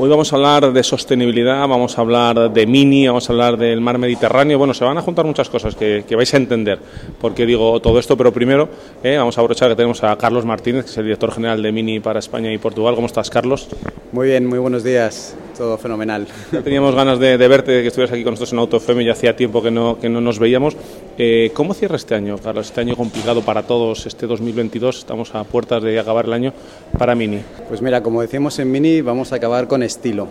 Hoy vamos a hablar de sostenibilidad, vamos a hablar de Mini, vamos a hablar del mar Mediterráneo. Bueno, se van a juntar muchas cosas que, vais a entender porque digo todo esto, pero primero eh, vamos a aprovechar que tenemos a Carlos Martínez, que es el director general de Mini para España y Portugal. ¿Cómo estás, Carlos? Muy bien, muy buenos días todo fenomenal. Teníamos ganas de, verte, de que estuvieras aquí con nosotros en AutoFM, ya hacía tiempo que no, que no nos veíamos. Eh, ¿Cómo cierra este año, Carlos? Este año complicado para todos, este 2022, estamos a puertas de acabar el año para Mini. Pues mira, como decimos en Mini, vamos a acabar con estilo.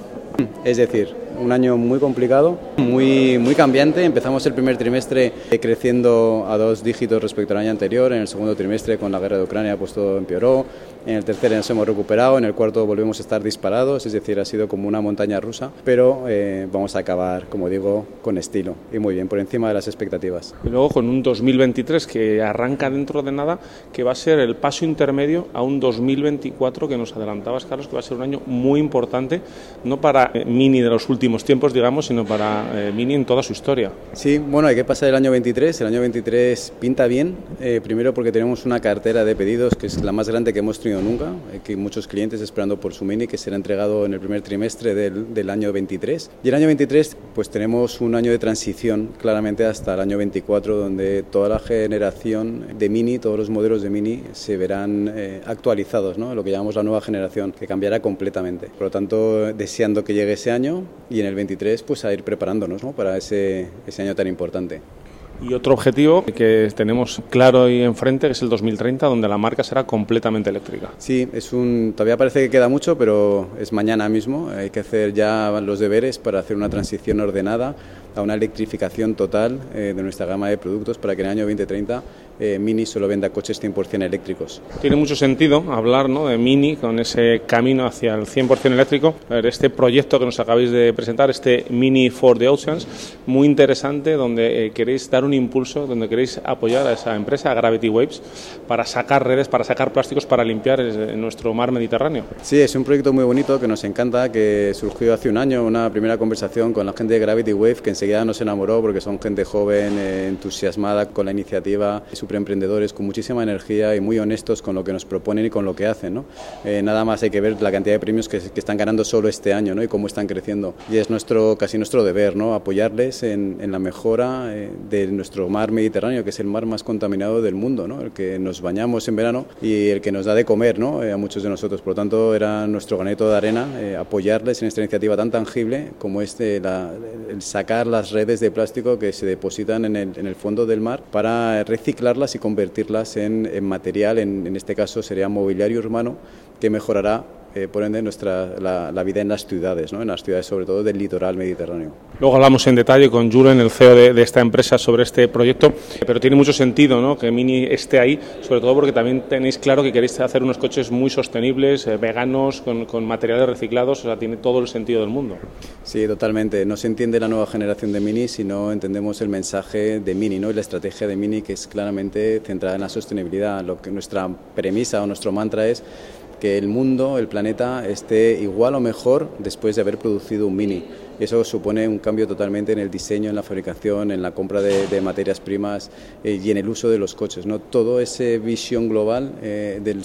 Es decir, un año muy complicado, muy, muy cambiante. Empezamos el primer trimestre creciendo a dos dígitos respecto al año anterior. En el segundo trimestre, con la guerra de Ucrania, pues todo empeoró. En el tercero nos hemos recuperado. En el cuarto volvemos a estar disparados. Es decir, ha sido como una montaña rusa. Pero eh, vamos a acabar, como digo, con estilo y muy bien, por encima de las expectativas. Y luego con un 2023 que arranca dentro de nada, que va a ser el paso intermedio a un 2024 que nos adelantabas, Carlos, que va a ser un año muy importante, no para eh, Mini de los últimos tiempos, digamos, sino para eh, Mini en toda su historia. Sí, bueno, hay que pasar el año 23. El año 23 pinta bien, eh, primero porque tenemos una cartera de pedidos que es la más grande que hemos tenido nunca, hay que muchos clientes esperando por su Mini que será entregado en el primer trimestre del, del año 23. Y el año 23, pues tenemos un año de transición claramente hasta el año 24, donde toda la generación de Mini, todos los modelos de Mini se verán eh, actualizados, ¿no? lo que llamamos la nueva generación, que cambiará completamente. Por lo tanto, deseando que llegue ese año en el 23 pues a ir preparándonos ¿no? para ese, ese año tan importante. Y otro objetivo que tenemos claro ahí enfrente es el 2030, donde la marca será completamente eléctrica. Sí, es un, todavía parece que queda mucho, pero es mañana mismo. Hay que hacer ya los deberes para hacer una transición ordenada a una electrificación total eh, de nuestra gama de productos para que en el año 2030 eh, Mini solo venda coches 100% eléctricos. Tiene mucho sentido hablar ¿no? de Mini con ese camino hacia el 100% eléctrico. este proyecto que nos acabáis de presentar, este Mini for the Oceans, muy interesante, donde eh, queréis dar un impulso, donde queréis apoyar a esa empresa, a Gravity Waves, para sacar redes, para sacar plásticos, para limpiar nuestro mar Mediterráneo. Sí, es un proyecto muy bonito que nos encanta, que surgió hace un año, una primera conversación con la gente de Gravity Wave, que enseguida nos enamoró porque son gente joven, eh, entusiasmada con la iniciativa emprendedores con muchísima energía y muy honestos con lo que nos proponen y con lo que hacen. ¿no? Eh, nada más hay que ver la cantidad de premios que, que, están ganando solo este año ¿no? y cómo están creciendo. Y es nuestro, casi nuestro deber ¿no? apoyarles en, en la mejora eh, de nuestro mar Mediterráneo, que es el mar más contaminado del mundo, ¿no? el que nos bañamos en verano y el que nos da de comer ¿no? Eh, a muchos de nosotros. Por lo tanto, era nuestro granito de arena apoyarles en esta iniciativa tan tangible como es la, el sacar las redes de plástico que se depositan en el, en el fondo del mar para reciclar y convertirlas en, material, en, en, este caso sería mobiliario urbano, que mejorará eh, por ende nuestra, la, vida en las ciudades, ¿no? en las ciudades sobre todo del litoral mediterráneo. Luego hablamos en detalle con Julen, el CEO de, esta empresa, sobre este proyecto, pero tiene mucho sentido ¿no? que Mini esté ahí, sobre todo porque también tenéis claro que queréis hacer unos coches muy sostenibles, eh, veganos, con, con, materiales reciclados, o sea, tiene todo el sentido del mundo. Sí, totalmente. No se entiende la nueva generación de Mini si no entendemos el mensaje de Mini ¿no? y la estrategia de Mini que es claramente centrada en la sostenibilidad. Lo que nuestra premisa o nuestro mantra es que el mundo, el planeta, esté igual o mejor después de haber producido un Mini. Eso supone un cambio totalmente en el diseño, en la fabricación, en la compra de, materias primas eh, y en el uso de los coches. ¿no? Todo esa visión global eh, del,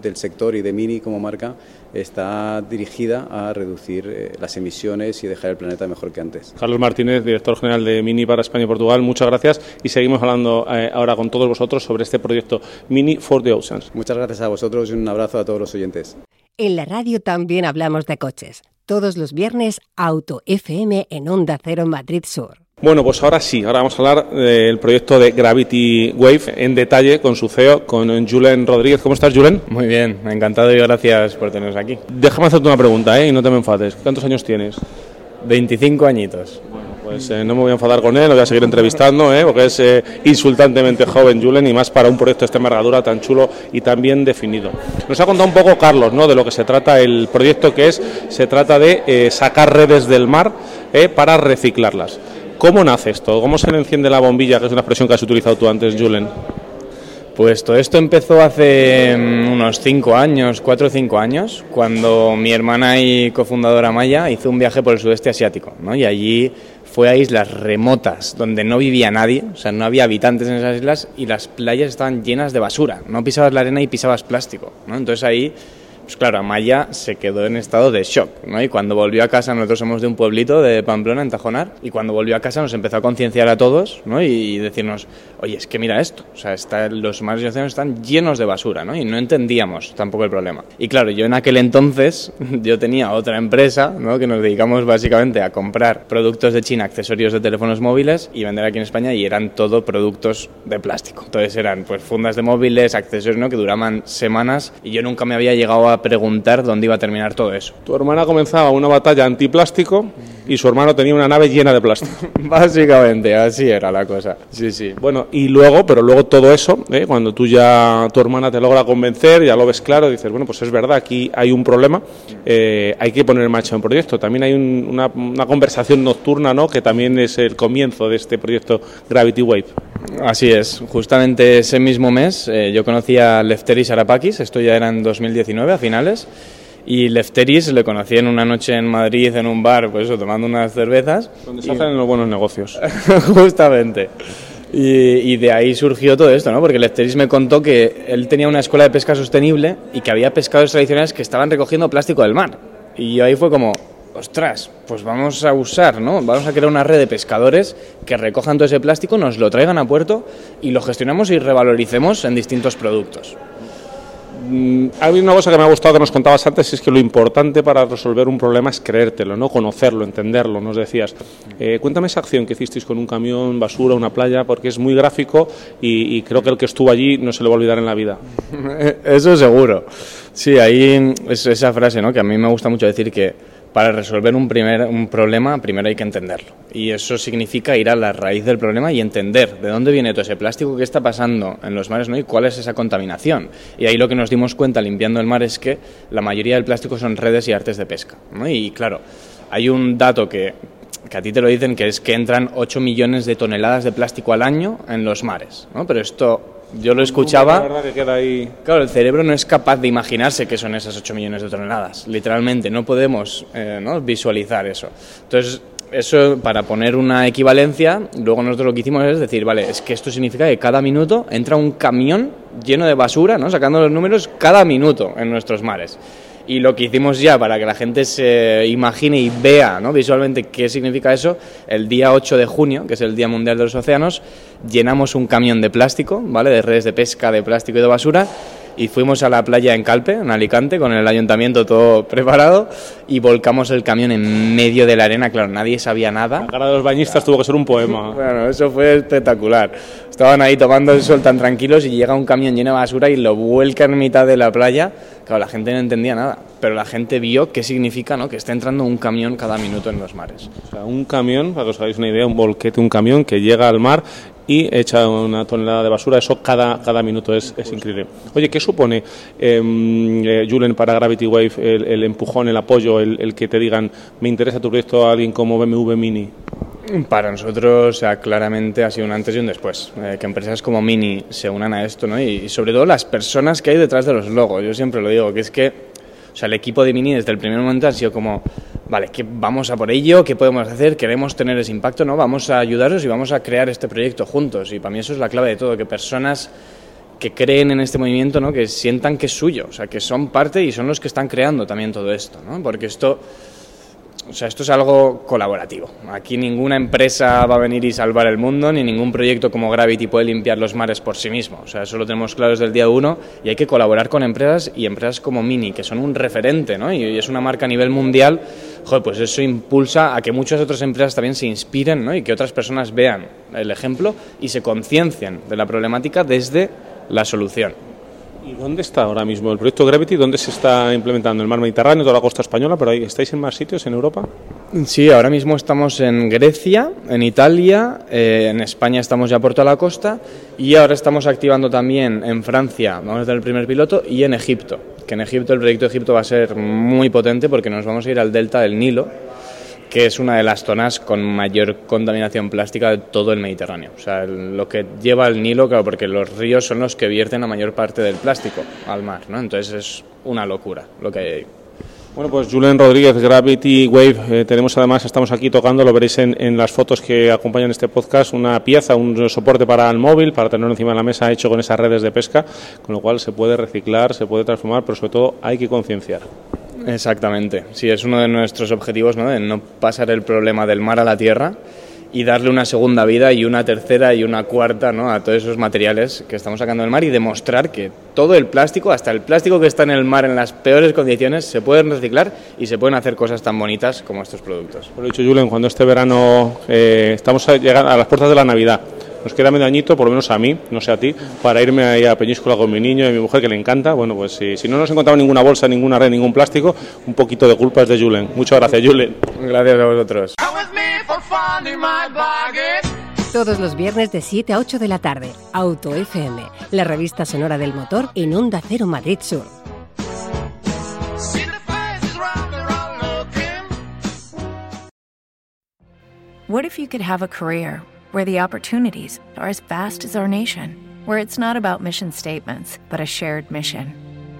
del, sector y de Mini como marca está dirigida a reducir eh, las emisiones y dejar el planeta mejor que antes. Carlos Martínez, director general de Mini para España y Portugal, muchas gracias y seguimos hablando ahora con todos vosotros sobre este proyecto Mini for the Oceans. Muchas gracias a vosotros y un abrazo a todos los oyentes. En la radio también hablamos de coches todos los viernes Auto FM en Onda Cero Madrid Sur. Bueno, pues ahora sí, ahora vamos a hablar del proyecto de Gravity Wave en detalle con su CEO, con Julen Rodríguez. ¿Cómo estás, Julen? Muy bien, encantado y gracias por tenernos aquí. Déjame hacerte una pregunta, ¿eh? Y no te me enfades. ¿Cuántos años tienes? 25 añitos. Bueno, Pues eh, no me voy a enfadar con él, lo voy a seguir entrevistando, ¿eh? porque es eh, insultantemente joven Julen y más para un proyecto de esta envergadura tan chulo y tan bien definido. Nos ha contado un poco Carlos ¿no? de lo que se trata el proyecto, que es, se trata de sacar redes del mar para reciclarlas. ¿Cómo nace esto? ¿Cómo se enciende la bombilla, que es una expresión que has utilizado tú antes, Julen? Pues todo esto empezó hace mm, unos cinco años, cuatro o cinco años, cuando mi hermana y cofundadora Maya hizo un viaje por el sudeste asiático, ¿no? Y allí fue a islas remotas donde no vivía nadie, o sea, no había habitantes en esas islas y las playas estaban llenas de basura. No pisabas la arena y pisabas plástico, ¿no? Entonces ahí pues claro, Amaya se quedó en estado de shock, ¿no? Y cuando volvió a casa, nosotros somos de un pueblito de Pamplona, en Tajonar, y cuando volvió a casa nos empezó a concienciar a todos, ¿no? Y decirnos, oye, es que mira esto, o sea, está, los mares y océanos están llenos de basura, ¿no? Y no entendíamos tampoco el problema. Y claro, yo en aquel entonces, yo tenía otra empresa, ¿no? Que nos dedicamos básicamente a comprar productos de China, accesorios de teléfonos móviles y vender aquí en España, y eran todo productos de plástico. Entonces eran, pues, fundas de móviles, accesorios, ¿no? Que duraban semanas, y yo nunca me había llegado a preguntar dónde iba a terminar todo eso. Tu hermana comenzaba una batalla antiplástico y su hermano tenía una nave llena de plástico. Básicamente, así era la cosa. Sí, sí. Bueno, y luego, pero luego todo eso, ¿eh? cuando tú ya, tu hermana te logra convencer, ya lo ves claro, dices, bueno, pues es verdad, aquí hay un problema, eh, hay que poner en marcha un proyecto. También hay una, conversación nocturna, ¿no?, que también es el comienzo de este proyecto Gravity Wave. Así es, justamente ese mismo mes eh, yo conocí a Lefteris Arapakis, esto ya era en 2019, a finales, y Lefteris le conocí en una noche en Madrid, en un bar, pues eso, tomando unas cervezas. Donde se hacen los buenos negocios. justamente. Y, de ahí surgió todo esto, ¿no? Porque Lefteris me contó que él tenía una escuela de pesca sostenible y que había pescadores tradicionales que estaban recogiendo plástico del mar. Y ahí fue como, ostras, pues vamos a usar, ¿no? Vamos a crear una red de pescadores que recojan todo ese plástico, nos lo traigan a puerto y lo gestionamos y revaloricemos en distintos productos. Mm, hay una cosa que me ha gustado que nos contabas antes, es que lo importante para resolver un problema es creértelo, ¿no? conocerlo, entenderlo, nos decías. Eh, cuéntame esa acción que hicisteis con un camión, basura, una playa, porque es muy gráfico y, y, creo que el que estuvo allí no se le va a olvidar en la vida. Eso seguro. Sí, ahí es esa frase ¿no? que a mí me gusta mucho decir que para resolver un, primer, un problema primero hay que entenderlo. Y eso significa ir a la raíz del problema y entender de dónde viene todo ese plástico, qué está pasando en los mares ¿no? y cuál es esa contaminación. Y ahí lo que nos dimos cuenta limpiando el mar es que la mayoría del plástico son redes y artes de pesca. Y claro, hay un dato que, que a ti te lo dicen, que es que entran 8 millones de toneladas de plástico al año en los mares. ¿no? Pero esto yo lo escuchaba. Claro, el cerebro no es capaz de imaginarse que son esas 8 millones de toneladas. Literalmente, no podemos eh, ¿no? visualizar eso. Entonces, eso para poner una equivalencia, luego nosotros lo que hicimos es decir, vale, es que esto significa que cada minuto entra un camión lleno de basura, ¿no? sacando los números, cada minuto en nuestros mares. Y lo que hicimos ya para que la gente se imagine y vea ¿no? visualmente qué significa eso, el día 8 de junio, que es el Día Mundial de los Océanos, llenamos un camión de plástico, ¿vale? de redes de pesca, de plástico y de basura, y fuimos a la playa en Calpe, en Alicante, con el ayuntamiento todo preparado y volcamos el camión en medio de la arena. Claro, nadie sabía nada. La cara de los bañistas tuvo que ser un poema. bueno, eso fue espectacular. Estaban ahí tomando el sol tan tranquilos y llega un camión lleno de basura y lo vuelca en mitad de la playa. Claro, la gente no entendía nada, pero la gente vio qué significa ¿no? que está entrando un camión cada minuto en los mares. O sea, un camión, para que os hagáis una idea, un volquete, un camión que llega al mar y echa una tonelada de basura. Eso cada, cada minuto es, es increíble. Oye, ¿qué supone, em, eh, Julen, para Gravity Wave el, empujón, el apoyo, el, que te digan, me interesa tu proyecto a alguien como BMW Mini? Para nosotros, sea, claramente ha sido un antes y un después. Eh, que empresas como Mini se unan a esto, ¿no? Y, y sobre todo las personas que hay detrás de los logos. Yo siempre lo digo, que es que o sea, el equipo de Mini desde el primer momento ha sido como, vale, que vamos a por ello, qué podemos hacer, queremos tener ese impacto, ¿no? Vamos a ayudaros y vamos a crear este proyecto juntos. Y para mí eso es la clave de todo, que personas que creen en este movimiento, ¿no? Que sientan que es suyo, o sea, que son parte y son los que están creando también todo esto, ¿no? Porque esto o sea, esto es algo colaborativo. Aquí ninguna empresa va a venir y salvar el mundo, ni ningún proyecto como Gravity puede limpiar los mares por sí mismo. O sea, eso lo tenemos claro desde el día uno y hay que colaborar con empresas y empresas como Mini, que son un referente, ¿no? Y, es una marca a nivel mundial. Joder, pues eso impulsa a que muchas otras empresas también se inspiren, ¿no? Y que otras personas vean el ejemplo y se conciencien de la problemática desde la solución. ¿Y dónde está ahora mismo el proyecto Gravity? ¿Dónde se está implementando? ¿En el mar Mediterráneo, toda la costa española? ¿Pero ahí estáis en más sitios en Europa? Sí, ahora mismo estamos en Grecia, en Italia, eh, en España estamos ya por toda la costa y ahora estamos activando también en Francia, vamos a tener el primer piloto, y en Egipto, que en Egipto el proyecto de Egipto va a ser muy potente porque nos vamos a ir al delta del Nilo, que es una de las zonas con mayor contaminación plástica de todo el Mediterráneo. O sea, lo que lleva el Nilo, claro, porque los ríos son los que vierten la mayor parte del plástico al mar, ¿no? Entonces es una locura lo que hay ahí. Bueno, pues Julen Rodríguez, Gravity Wave, eh, tenemos además, estamos aquí tocando, lo veréis en, en, las fotos que acompañan este podcast, una pieza, un soporte para el móvil, para tenerlo encima de la mesa hecho con esas redes de pesca, con lo cual se puede reciclar, se puede transformar, pero sobre todo hay que concienciar. Exactamente, sí, es uno de nuestros objetivos, ¿no? de no pasar el problema del mar a la tierra y darle una segunda vida y una tercera y una cuarta ¿no? a todos esos materiales que estamos sacando del mar y demostrar que todo el plástico, hasta el plástico que está en el mar en las peores condiciones, se pueden reciclar y se pueden hacer cosas tan bonitas como estos productos. Por lo dicho, Julen, cuando este verano eh, estamos a llegar a las puertas de la Navidad, nos queda medio añito, por lo menos a mí, no sé a ti, para irme ahí a Peñíscola con mi niño y mi mujer que le encanta. Bueno, pues si, si no nos encontramos ninguna bolsa, ninguna red, ningún plástico, un poquito de culpa es de Julen. Muchas gracias, Julen. Gracias a vosotros. Todos los viernes de 7 a 8 de la tarde, Auto FM, la revista sonora del motor en Onda Cero Madrid Sur. What if you could have a career where the opportunities are as vast as our nation, where it's not about mission statements, but a shared mission?